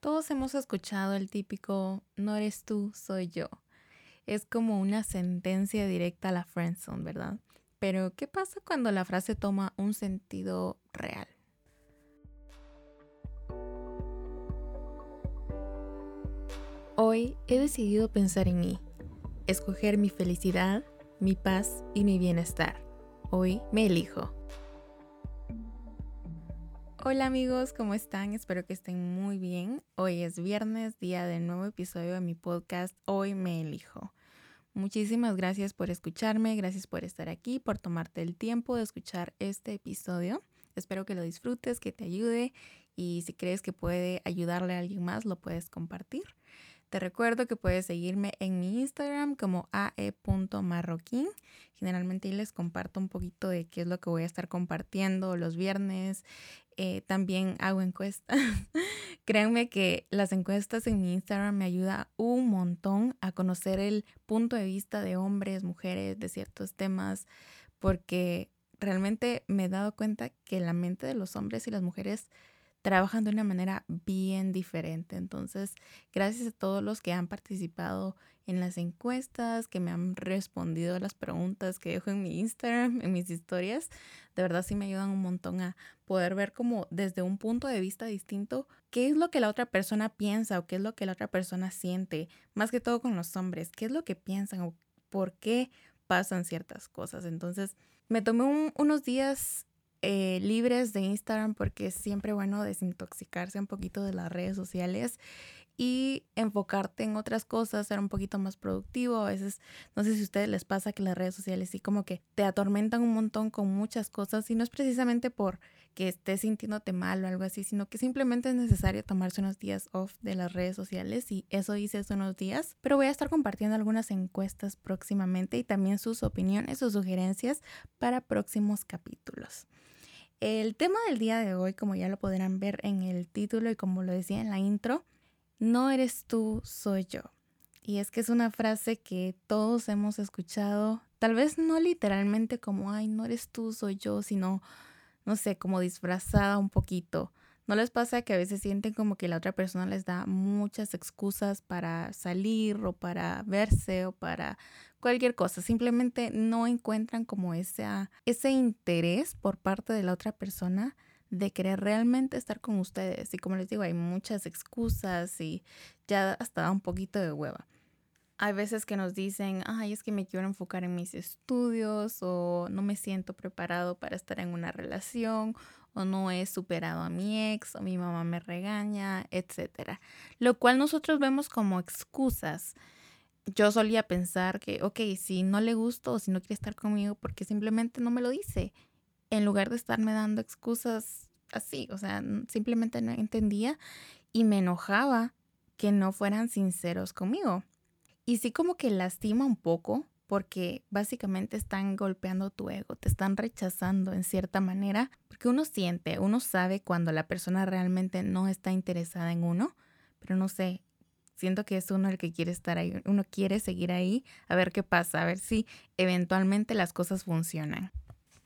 Todos hemos escuchado el típico no eres tú, soy yo. Es como una sentencia directa a la friendzone, ¿verdad? Pero ¿qué pasa cuando la frase toma un sentido real? Hoy he decidido pensar en mí, escoger mi felicidad, mi paz y mi bienestar. Hoy me elijo. Hola amigos, ¿cómo están? Espero que estén muy bien. Hoy es viernes, día del nuevo episodio de mi podcast Hoy me elijo. Muchísimas gracias por escucharme, gracias por estar aquí, por tomarte el tiempo de escuchar este episodio. Espero que lo disfrutes, que te ayude y si crees que puede ayudarle a alguien más, lo puedes compartir. Te recuerdo que puedes seguirme en mi Instagram como ae.marroquín. Generalmente ahí les comparto un poquito de qué es lo que voy a estar compartiendo los viernes. Eh, también hago encuestas. Créanme que las encuestas en mi Instagram me ayuda un montón a conocer el punto de vista de hombres, mujeres, de ciertos temas, porque realmente me he dado cuenta que la mente de los hombres y las mujeres trabajan de una manera bien diferente. Entonces, gracias a todos los que han participado en las encuestas, que me han respondido a las preguntas que dejo en mi Instagram, en mis historias, de verdad sí me ayudan un montón a poder ver como desde un punto de vista distinto qué es lo que la otra persona piensa o qué es lo que la otra persona siente, más que todo con los hombres, qué es lo que piensan o por qué pasan ciertas cosas. Entonces, me tomé unos días eh, libres de Instagram porque es siempre bueno desintoxicarse un poquito de las redes sociales y enfocarte en otras cosas, ser un poquito más productivo. A veces, no sé si a ustedes les pasa que las redes sociales sí como que te atormentan un montón con muchas cosas y no es precisamente por que estés sintiéndote mal o algo así, sino que simplemente es necesario tomarse unos días off de las redes sociales y eso hice hace unos días. Pero voy a estar compartiendo algunas encuestas próximamente y también sus opiniones o sugerencias para próximos capítulos. El tema del día de hoy, como ya lo podrán ver en el título y como lo decía en la intro, no eres tú, soy yo. Y es que es una frase que todos hemos escuchado, tal vez no literalmente como, ay, no eres tú, soy yo, sino, no sé, como disfrazada un poquito. ¿No les pasa que a veces sienten como que la otra persona les da muchas excusas para salir o para verse o para cualquier cosa? Simplemente no encuentran como ese, ese interés por parte de la otra persona de querer realmente estar con ustedes. Y como les digo, hay muchas excusas y ya hasta da un poquito de hueva. Hay veces que nos dicen, ay, es que me quiero enfocar en mis estudios o no me siento preparado para estar en una relación o no he superado a mi ex o mi mamá me regaña, etcétera. Lo cual nosotros vemos como excusas. Yo solía pensar que, ok, si no le gusto o si no quiere estar conmigo porque simplemente no me lo dice, en lugar de estarme dando excusas así, o sea, simplemente no entendía y me enojaba que no fueran sinceros conmigo. Y sí como que lastima un poco porque básicamente están golpeando tu ego, te están rechazando en cierta manera, porque uno siente, uno sabe cuando la persona realmente no está interesada en uno, pero no sé, siento que es uno el que quiere estar ahí, uno quiere seguir ahí, a ver qué pasa, a ver si eventualmente las cosas funcionan.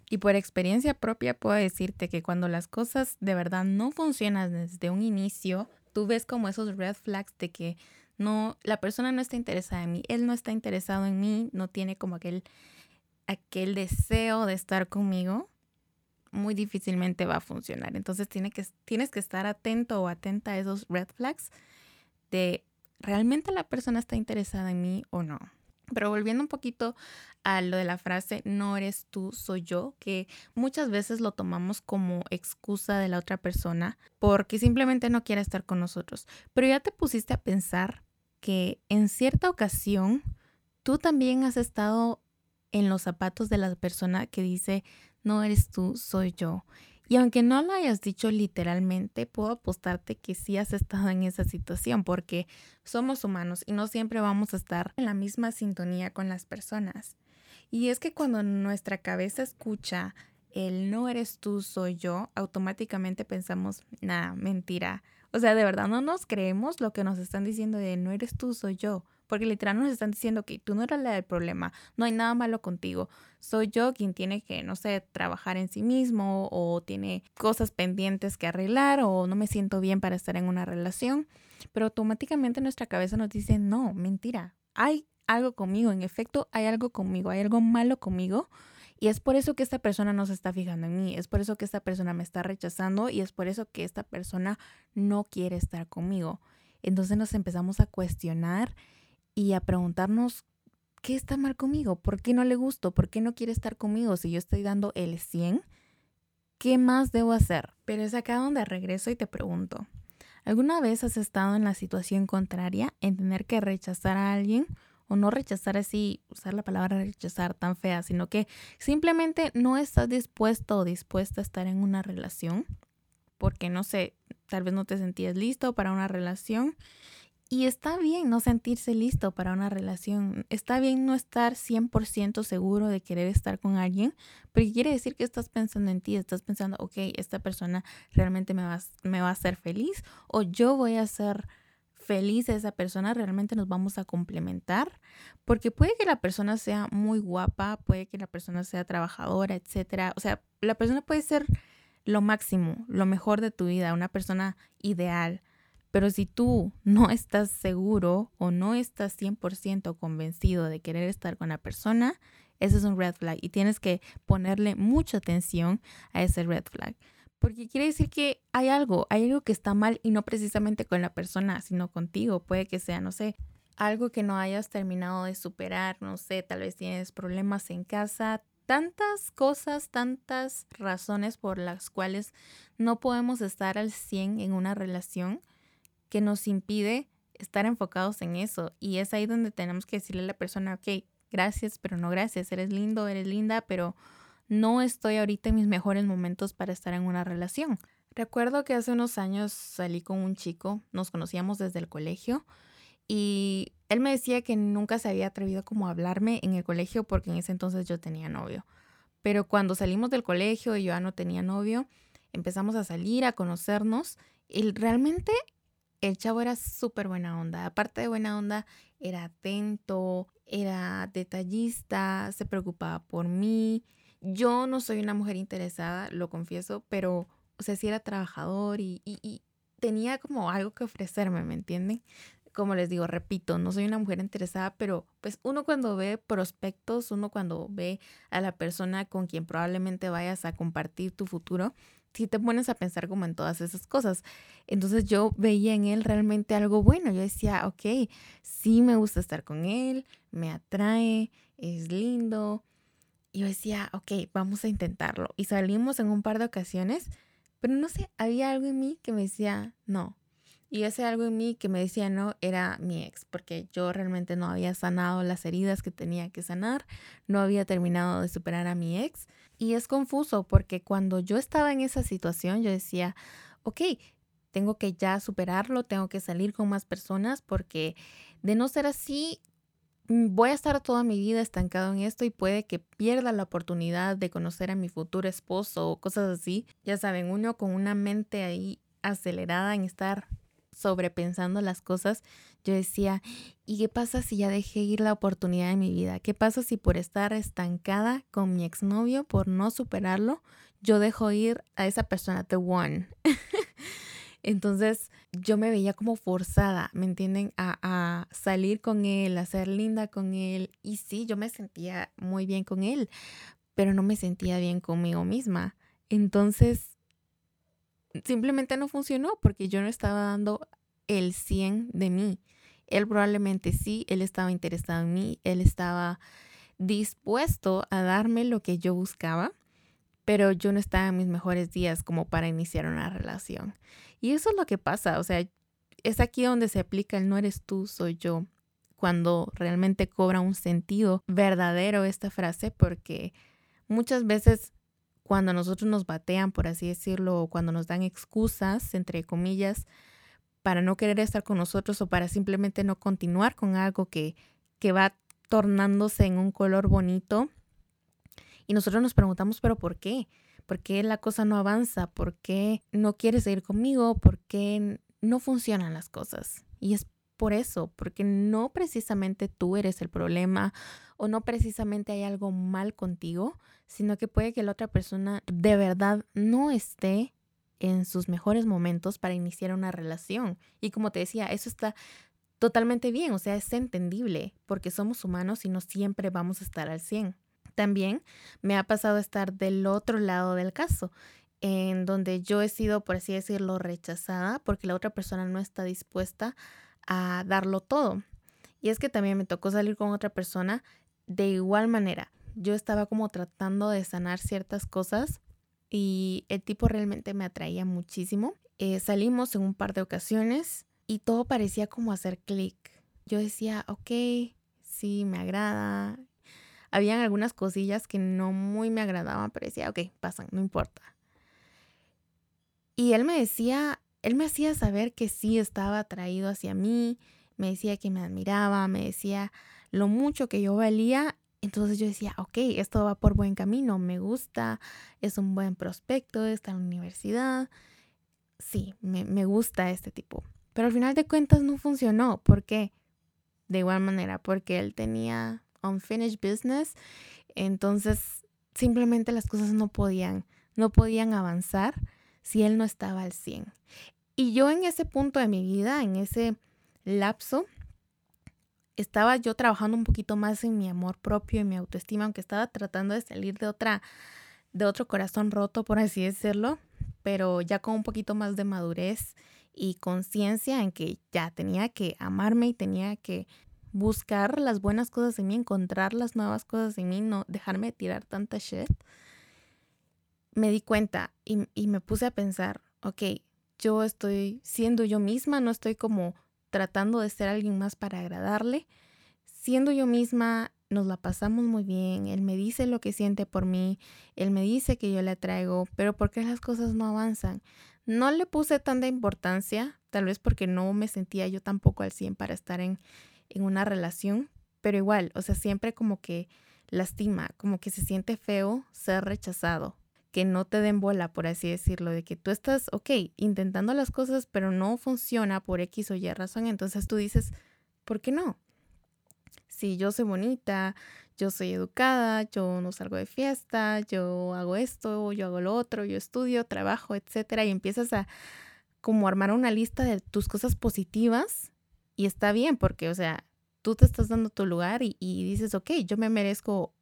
Y por experiencia propia puedo decirte que cuando las cosas de verdad no funcionan desde un inicio, tú ves como esos red flags de que no, la persona no está interesada en mí, él no está interesado en mí, no tiene como aquel, aquel deseo de estar conmigo, muy difícilmente va a funcionar. Entonces tiene que, tienes que estar atento o atenta a esos red flags de realmente la persona está interesada en mí o no. Pero volviendo un poquito a lo de la frase no eres tú, soy yo, que muchas veces lo tomamos como excusa de la otra persona porque simplemente no quiere estar con nosotros. Pero ya te pusiste a pensar que en cierta ocasión tú también has estado en los zapatos de la persona que dice no eres tú, soy yo. Y aunque no lo hayas dicho literalmente, puedo apostarte que sí has estado en esa situación porque somos humanos y no siempre vamos a estar en la misma sintonía con las personas. Y es que cuando nuestra cabeza escucha el no eres tú, soy yo, automáticamente pensamos, nada, mentira. O sea, de verdad no nos creemos lo que nos están diciendo de no eres tú, soy yo. Porque literal nos están diciendo que tú no eres la del problema, no hay nada malo contigo. Soy yo quien tiene que, no sé, trabajar en sí mismo o tiene cosas pendientes que arreglar o no me siento bien para estar en una relación. Pero automáticamente nuestra cabeza nos dice, no, mentira, hay algo conmigo, en efecto hay algo conmigo, hay algo malo conmigo y es por eso que esta persona no se está fijando en mí, es por eso que esta persona me está rechazando y es por eso que esta persona no quiere estar conmigo. Entonces nos empezamos a cuestionar y a preguntarnos, ¿qué está mal conmigo? ¿Por qué no le gusto? ¿Por qué no quiere estar conmigo si yo estoy dando el 100? ¿Qué más debo hacer? Pero es acá donde regreso y te pregunto, ¿alguna vez has estado en la situación contraria en tener que rechazar a alguien o no rechazar así, usar la palabra rechazar tan fea, sino que simplemente no estás dispuesto o dispuesta a estar en una relación porque no sé, tal vez no te sentías listo para una relación. Y está bien no sentirse listo para una relación. Está bien no estar 100% seguro de querer estar con alguien, porque quiere decir que estás pensando en ti, estás pensando, ok, esta persona realmente me va, me va a hacer feliz o yo voy a ser feliz a esa persona, realmente nos vamos a complementar, porque puede que la persona sea muy guapa, puede que la persona sea trabajadora, etcétera. O sea, la persona puede ser lo máximo, lo mejor de tu vida, una persona ideal. Pero si tú no estás seguro o no estás 100% convencido de querer estar con la persona, ese es un red flag y tienes que ponerle mucha atención a ese red flag. Porque quiere decir que hay algo, hay algo que está mal y no precisamente con la persona, sino contigo. Puede que sea, no sé, algo que no hayas terminado de superar, no sé, tal vez tienes problemas en casa, tantas cosas, tantas razones por las cuales no podemos estar al 100 en una relación que nos impide estar enfocados en eso. Y es ahí donde tenemos que decirle a la persona, ok, gracias, pero no gracias, eres lindo, eres linda, pero no estoy ahorita en mis mejores momentos para estar en una relación. Recuerdo que hace unos años salí con un chico, nos conocíamos desde el colegio y él me decía que nunca se había atrevido como a hablarme en el colegio porque en ese entonces yo tenía novio. Pero cuando salimos del colegio y yo ya no tenía novio, empezamos a salir, a conocernos y realmente el chavo era súper buena onda. Aparte de buena onda, era atento, era detallista, se preocupaba por mí, yo no soy una mujer interesada, lo confieso, pero, o sea, sí era trabajador y, y, tenía como algo que ofrecerme, ¿me entienden? Como les digo, repito, no soy una mujer interesada, pero pues uno cuando ve prospectos, uno cuando ve a la persona con quien probablemente vayas a compartir tu futuro, si te pones a pensar como en todas esas cosas. Entonces yo veía en él realmente algo bueno. Yo decía, ok, sí me gusta estar con él, me atrae, es lindo, y yo decía, ok, vamos a intentarlo. Y salimos en un par de ocasiones, pero no sé, había algo en mí que me decía no. Y ese algo en mí que me decía no era mi ex, porque yo realmente no había sanado las heridas que tenía que sanar, no había terminado de superar a mi ex. Y es confuso porque cuando yo estaba en esa situación, yo decía, ok, tengo que ya superarlo, tengo que salir con más personas porque de no ser así, Mm, voy a estar toda mi vida estancado en esto y puede que pierda la oportunidad de conocer a mi futuro esposo o cosas así. Ya saben, uno con una mente ahí acelerada en estar sobrepensando las cosas, yo decía, ¿y qué pasa si ya dejé ir la oportunidad de mi vida? ¿Qué pasa si por estar estancada con mi exnovio, por no superarlo, yo dejo ir a esa persona, the one? Entonces yo me veía como forzada, ¿me entienden? A, salir con él, a ser linda con él. Y sí, yo me sentía muy bien con él, pero no me sentía bien conmigo misma. Entonces, simplemente no funcionó porque yo no estaba dando el 100 de mí. Él probablemente sí, él estaba interesado en mí, él estaba dispuesto a darme lo que yo buscaba, pero yo no estaba en mis mejores días como para iniciar una relación. Y eso es lo que pasa, o sea, es aquí donde se aplica el no eres tú, soy yo, cuando realmente cobra un sentido verdadero esta frase, porque muchas veces cuando nosotros nos batean, por así decirlo, o cuando nos dan excusas, entre comillas, para no querer estar con nosotros o para simplemente no continuar con algo que, que va tornándose en un color bonito, y nosotros nos preguntamos, pero ¿por qué? ¿Por qué la cosa no avanza? ¿Por qué no quieres seguir conmigo? ¿Por qué no funcionan las cosas? Y es por eso, porque no precisamente tú eres el problema o no precisamente hay algo mal contigo, sino que puede que la otra persona de verdad no esté en sus mejores momentos para iniciar una relación. Y como te decía, eso está totalmente bien, o sea, es entendible porque somos humanos y no siempre vamos a estar al 100. También me ha pasado estar del otro lado del caso, en donde yo he sido, por así decirlo, rechazada porque la otra persona no está dispuesta a darlo todo. Y es que también me tocó salir con otra persona de igual manera. Yo estaba como tratando de sanar ciertas cosas y el tipo realmente me atraía muchísimo. Eh, salimos en un par de ocasiones y todo parecía como hacer clic. Yo decía, ok, sí, me agrada. Habían algunas cosillas que no muy me agradaban, pero decía, ok, pasan, no importa. Y él me decía, él me hacía saber que sí estaba atraído hacia mí, me decía que me admiraba, me decía lo mucho que yo valía. Entonces yo decía, ok, esto va por buen camino, me gusta, es un buen prospecto, está en la universidad. Sí, me, me gusta este tipo. Pero al final de cuentas no funcionó. ¿Por qué? De igual manera, porque él tenía unfinished business. Entonces simplemente las cosas no podían, no podían avanzar si él no estaba al 100. Y yo en ese punto de mi vida, en ese lapso, estaba yo trabajando un poquito más en mi amor propio y mi autoestima, aunque estaba tratando de salir de otra, de otro corazón roto, por así decirlo, pero ya con un poquito más de madurez y conciencia en que ya tenía que amarme y tenía que buscar las buenas cosas en mí, encontrar las nuevas cosas en mí, no dejarme tirar tanta shit. Me di cuenta y, y me puse a pensar, ok, yo estoy siendo yo misma, no estoy como tratando de ser alguien más para agradarle. Siendo yo misma, nos la pasamos muy bien, él me dice lo que siente por mí, él me dice que yo le traigo, pero ¿por qué las cosas no avanzan? No le puse tanta importancia, tal vez porque no me sentía yo tampoco al 100 para estar en, en una relación, pero igual, o sea, siempre como que lastima, como que se siente feo ser rechazado, que no te den bola, por así decirlo, de que tú estás, ok, intentando las cosas, pero no funciona por X o Y razón, entonces tú dices, ¿por qué no? Si yo soy bonita, yo soy educada, yo no salgo de fiesta, yo hago esto, yo hago lo otro, yo estudio, trabajo, etcétera, y empiezas a como armar una lista de tus cosas positivas y está bien porque, o sea, tú te estás dando tu lugar y, y dices, ok, yo me merezco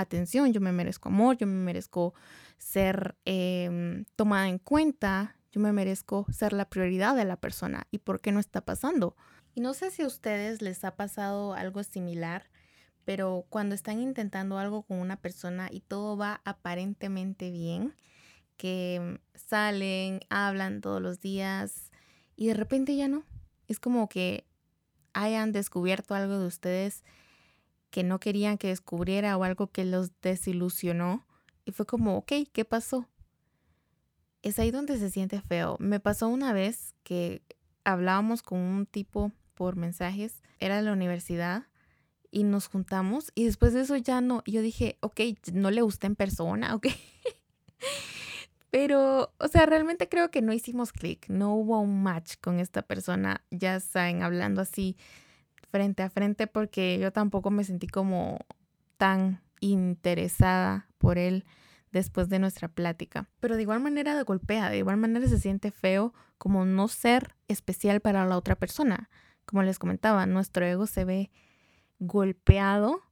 atención, yo me merezco amor, yo me merezco ser em, tomada en cuenta, yo me merezco ser la prioridad de la persona. ¿Y por qué no está pasando? Y no sé si a ustedes les ha pasado algo similar, pero cuando están intentando algo con una persona y todo va aparentemente bien, que salen, hablan todos los días y de repente ya no. Es como que hayan descubierto algo de ustedes que no querían que descubriera o algo que los desilusionó. Y fue como, ok, ¿qué pasó? Es ahí donde se siente feo. Me pasó una vez que hablábamos con un tipo por mensajes, era de la universidad, y nos juntamos y después de eso ya no, yo dije, ok, no le gusta en persona, ok. Pero, o sea, realmente creo que no hicimos clic, no hubo un match con esta persona, ya saben, hablando así frente a frente porque yo tampoco me sentí como tan interesada por él después de nuestra plática. Pero de igual manera de golpea, de igual manera se siente feo como no ser especial para la otra persona. Como les comentaba, nuestro ego se ve golpeado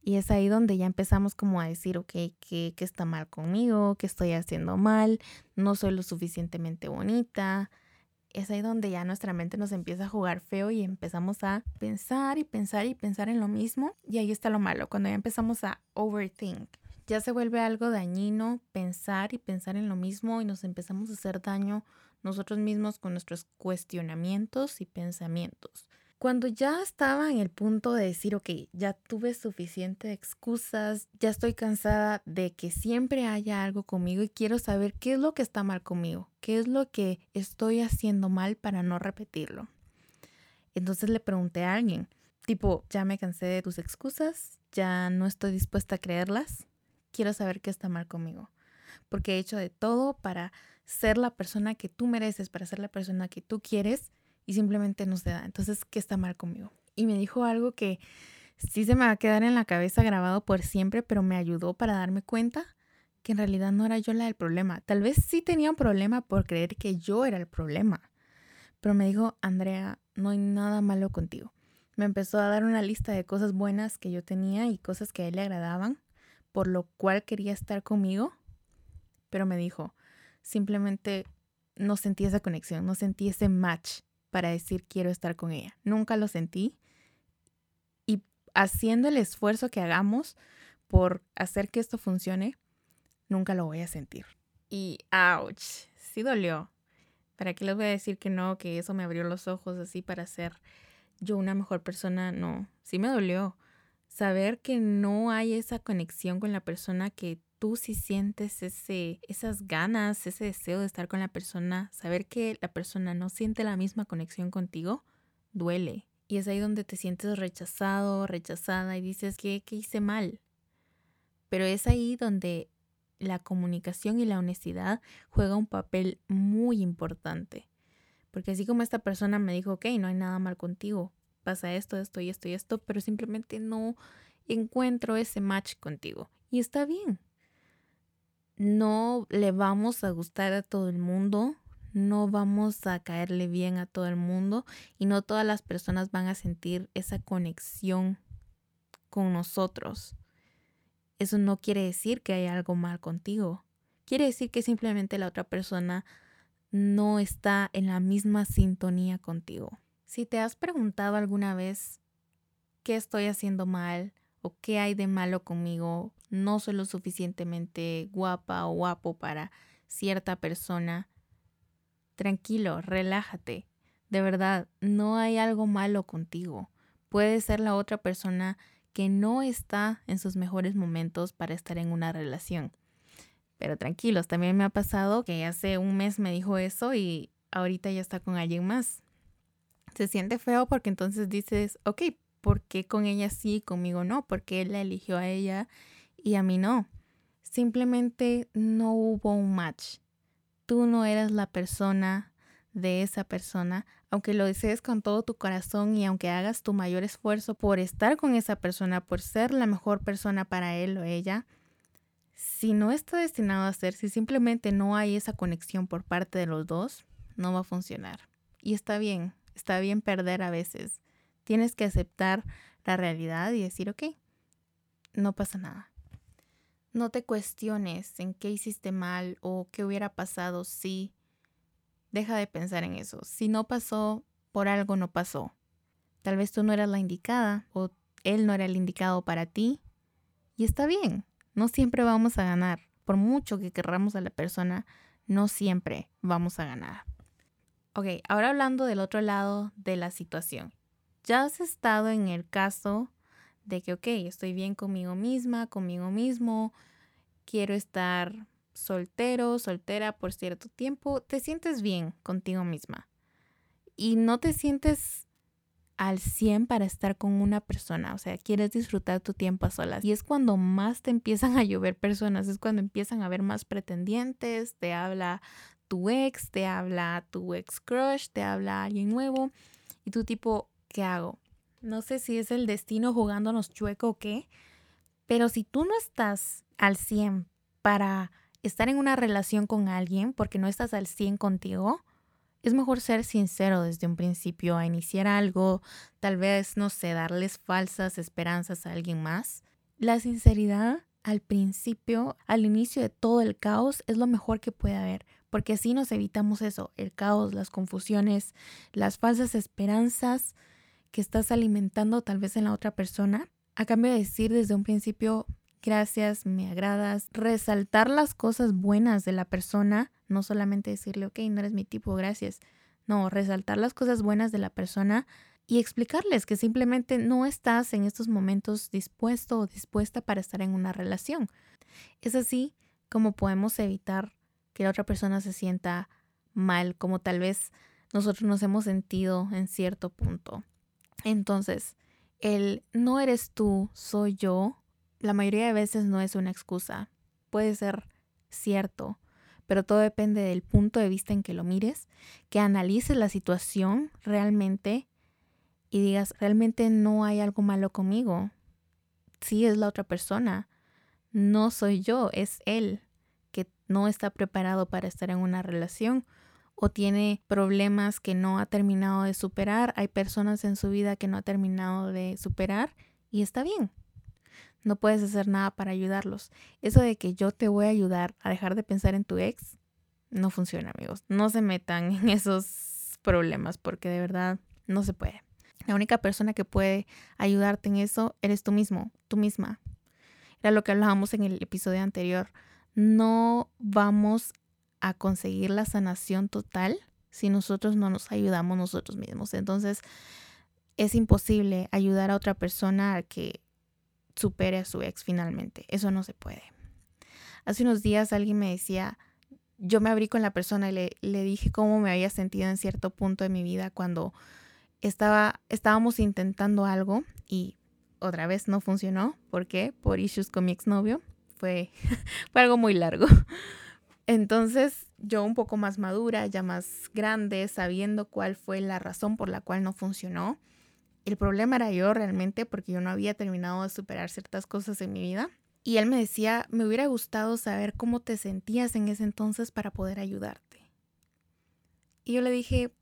y es ahí donde ya empezamos como a decir, ok, ¿qué, qué está mal conmigo? ¿Qué estoy haciendo mal? No soy lo suficientemente bonita es ahí donde ya nuestra mente nos empieza a jugar feo y empezamos a pensar y pensar y pensar en lo mismo. Y ahí está lo malo, cuando ya empezamos a overthink. Ya se vuelve algo dañino pensar y pensar en lo mismo y nos empezamos a hacer daño nosotros mismos con nuestros cuestionamientos y pensamientos. Cuando ya estaba en el punto de decir, ok, ya tuve suficiente excusas, ya estoy cansada de que siempre haya algo conmigo y quiero saber qué es lo que está mal conmigo, qué es lo que estoy haciendo mal para no repetirlo. Entonces le pregunté a alguien, tipo, ya me cansé de tus excusas, ya no estoy dispuesta a creerlas, quiero saber qué está mal conmigo. porque he hecho de todo para ser la persona que tú mereces, para ser la persona que tú quieres y simplemente no se da. Entonces, ¿qué está mal conmigo? Y me dijo algo que sí se me va a quedar en la cabeza grabado por siempre, pero me ayudó para darme cuenta que en realidad no era yo la del problema. Tal vez sí tenía un problema por creer que yo era el problema. Pero me dijo, Andrea, no hay nada malo contigo. Me empezó a dar una lista de cosas buenas que yo tenía y cosas que a él le agradaban, por lo cual quería estar conmigo. Pero me dijo, simplemente no sentí esa conexión, no sentí ese match para decir quiero estar con ella. Nunca lo sentí. Y haciendo el esfuerzo que hagamos por hacer que esto funcione, nunca lo voy a sentir. Y ouch, sí dolió. ¿Para qué les voy a decir que no, que eso me abrió los ojos así para ser yo una mejor persona? No, sí me dolió. Saber que no hay esa conexión con la persona que tú sí sientes ese, esas ganas, ese deseo de estar con la persona, saber que la persona no siente la misma conexión contigo, duele. Y es ahí donde te sientes rechazado, rechazada y dices que, que hice mal. Pero es ahí donde la comunicación y la honestidad juega un papel muy importante. Porque así como esta persona me dijo, ok, no hay nada mal contigo, pasa esto, esto y esto y esto, pero simplemente no encuentro ese match contigo. Y está bien. No le vamos a gustar a todo el mundo, no vamos a caerle bien a todo el mundo y no todas las personas van a sentir esa conexión con nosotros eso no quiere decir que hay algo mal contigo. Quiere decir que simplemente la otra persona no está en la misma sintonía contigo. Si te has preguntado alguna vez qué estoy haciendo mal o qué hay de malo conmigo, no soy lo suficientemente guapa o guapo para cierta persona, tranquilo, relájate. De verdad, no hay algo malo contigo. Puede ser la otra persona que no está en sus mejores momentos para estar en una relación. Pero tranquilos, también me ha pasado que hace un mes me dijo eso y ahorita ya está con alguien más. Se siente feo porque entonces dices, ok, ¿por qué con ella sí y conmigo no? Porque él la eligió a ella y a mí no. Simplemente no hubo un match. Tú no eras la persona de esa persona, aunque lo desees con todo tu corazón y aunque hagas tu mayor esfuerzo por estar con esa persona, por ser la mejor persona para él o ella, si no está destinado a ser, si simplemente no hay esa conexión por parte de los dos, no va a funcionar. Y está bien, está bien perder a veces. Tienes que aceptar la realidad y decir, ok, no pasa nada. No te cuestiones en qué hiciste mal o qué hubiera pasado si Deja de pensar en eso. Si no pasó, por algo no pasó. Tal vez tú no eras la indicada o él no era el indicado para ti. Y está bien, no siempre vamos a ganar. Por mucho que querramos a la persona, no siempre vamos a ganar. Ok, ahora hablando del otro lado de la situación. Ya has estado en el caso de que, ok, estoy bien conmigo misma, conmigo mismo, quiero estar soltero, soltera por cierto tiempo, te sientes bien contigo misma y no te sientes al 100 para estar con una persona, o sea, quieres disfrutar tu tiempo a solas. Y es cuando más te empiezan a llover personas, es cuando empiezan a haber más pretendientes, te habla tu ex, te habla tu ex crush, te habla alguien nuevo y tú tipo, ¿qué hago? No sé si es el destino jugándonos chueco o qué, pero si tú no estás al 100 para estar en una relación con alguien porque no estás al 100 contigo, es mejor ser sincero desde un principio a iniciar algo, tal vez, no sé, darles falsas esperanzas a alguien más. La sinceridad al principio, al inicio de todo el caos, es lo mejor que puede haber, porque así nos evitamos eso, el caos, las confusiones, las falsas esperanzas que estás alimentando tal vez en la otra persona. A cambio de decir desde un principio, gracias, me agradas, resaltar las cosas buenas de la persona, no solamente decirle, ok, no eres mi tipo, gracias. No, resaltar las cosas buenas de la persona y explicarles que simplemente no estás en estos momentos dispuesto o dispuesta para estar en una relación. Es así como podemos evitar que la otra persona se sienta mal, como tal vez nosotros nos hemos sentido en cierto punto. Entonces, el no eres tú, soy yo, la mayoría de veces no es una excusa. Puede ser cierto, pero todo depende del punto de vista en que lo mires, que analices la situación realmente y digas, realmente no hay algo malo conmigo. Sí es la otra persona, no soy yo, es él que no está preparado para estar en una relación o tiene problemas que no ha terminado de superar. Hay personas en su vida que no ha terminado de superar y está bien. No puedes hacer nada para ayudarlos. Eso de que yo te voy a ayudar a dejar de pensar en tu ex, no funciona, amigos. No se metan en esos problemas porque de verdad no se puede. La única persona que puede ayudarte en eso eres tú mismo, tú misma. Era lo que hablábamos en el episodio anterior. No vamos a conseguir la sanación total si nosotros no nos ayudamos nosotros mismos. Entonces, es imposible ayudar a otra persona a que supere a su ex finalmente. Eso no se puede. Hace unos días alguien me decía, yo me abrí con la persona y le, le dije cómo me había sentido en cierto punto de mi vida cuando estaba, estábamos intentando algo y otra vez no funcionó. ¿Por qué? Por issues con mi exnovio. Fue, fue algo muy largo. Entonces yo un poco más madura, ya más grande, sabiendo cuál fue la razón por la cual no funcionó. El problema era yo realmente porque yo no había terminado de superar ciertas cosas en mi vida. Y él me decía, me hubiera gustado saber cómo te sentías en ese entonces para poder ayudarte. Y yo le dije,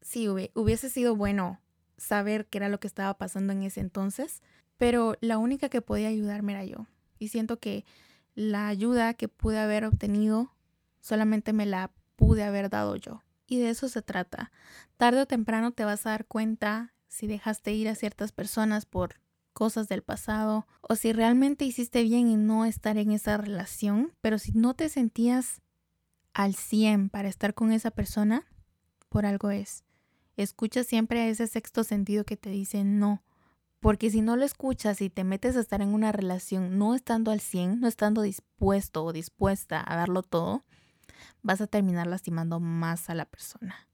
sí, hubiese sido bueno saber qué era lo que estaba pasando en ese entonces, pero la única que podía ayudarme era yo. Y siento que la ayuda que pude haber obtenido solamente me la pude haber dado yo. Y de eso se trata. Tarde o temprano te vas a dar cuenta si dejaste ir a ciertas personas por cosas del pasado o si realmente hiciste bien en no estar en esa relación, pero si no te sentías al 100 para estar con esa persona, por algo es. Escucha siempre ese sexto sentido que te dice no. Porque si no lo escuchas y te metes a estar en una relación no estando al 100, no estando dispuesto o dispuesta a darlo todo, vas a terminar lastimando más a la persona.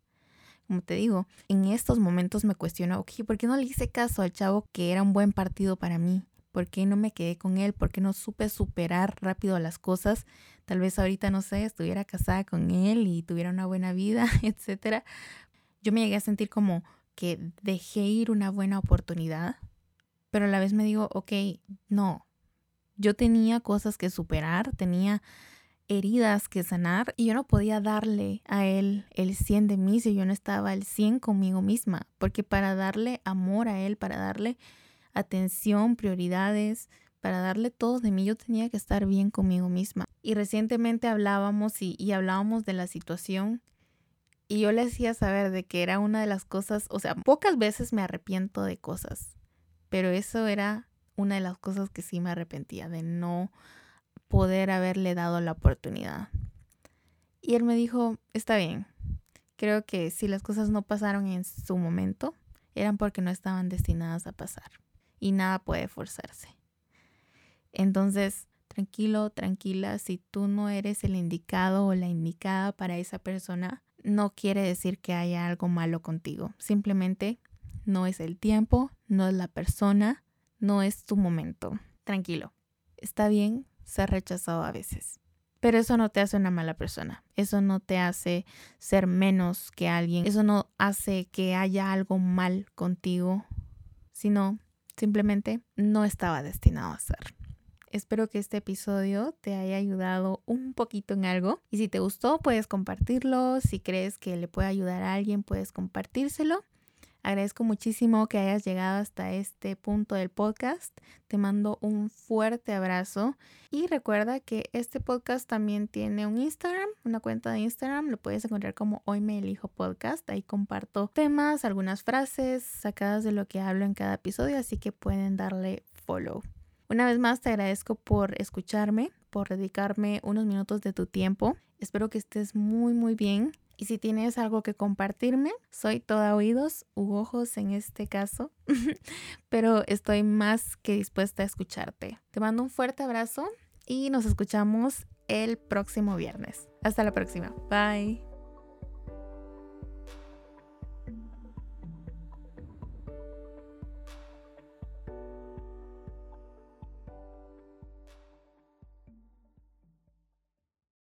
Como te digo, en estos momentos me cuestiono, ok, ¿por qué no le hice caso al chavo que era un buen partido para mí? ¿Por qué no me quedé con él? ¿Por qué no supe superar rápido las cosas? Tal vez ahorita, no sé, estuviera casada con él y tuviera una buena vida, etcétera yo me llegué a sentir como que dejé ir una buena oportunidad, pero a la vez me digo, ok, no, yo tenía cosas que superar, tenía heridas que sanar y yo no podía darle a él el 100 de mí si yo no estaba al 100 conmigo misma, porque para darle amor a él, para darle atención, prioridades, para darle todo de mí, yo tenía que estar bien conmigo misma. Y recientemente hablábamos y, y hablábamos de la situación y yo le hacía saber de que era una de las cosas, o sea, pocas veces me arrepiento de cosas, pero eso era una de las cosas que sí me arrepentía, de no poder haberle dado la oportunidad. Y él me dijo, está bien, creo que si las cosas no pasaron en su momento, eran porque no estaban destinadas a pasar. Y nada puede forzarse. Entonces, tranquilo, tranquila, si tú no eres el indicado o la indicada para esa persona, no quiere decir que haya algo malo contigo. Simplemente no es el tiempo, no es la persona, no es tu momento. Tranquilo. Está bien ser rechazado a veces. Pero eso no te hace una mala persona. Eso no te hace ser menos que alguien. Eso no hace que haya algo mal contigo. Sino simplemente no estaba destinado a ser. Espero que este episodio te haya ayudado un poquito en algo. Y si te gustó, puedes compartirlo. Si crees que le puede ayudar a alguien, puedes compartírselo. Agradezco muchísimo que hayas llegado hasta este punto del podcast. Te mando un fuerte abrazo y recuerda que este podcast también tiene un Instagram, una cuenta de Instagram. Lo puedes encontrar como Hoy me elijo podcast. Ahí comparto temas, algunas frases sacadas de lo que hablo en cada episodio, así que pueden darle follow. Una vez más te agradezco por escucharme, por dedicarme unos minutos de tu tiempo. Espero que estés muy muy bien. Y si tienes algo que compartirme, soy toda oídos u ojos en este caso, pero estoy más que dispuesta a escucharte. Te mando un fuerte abrazo y nos escuchamos el próximo viernes. Hasta la próxima. Bye.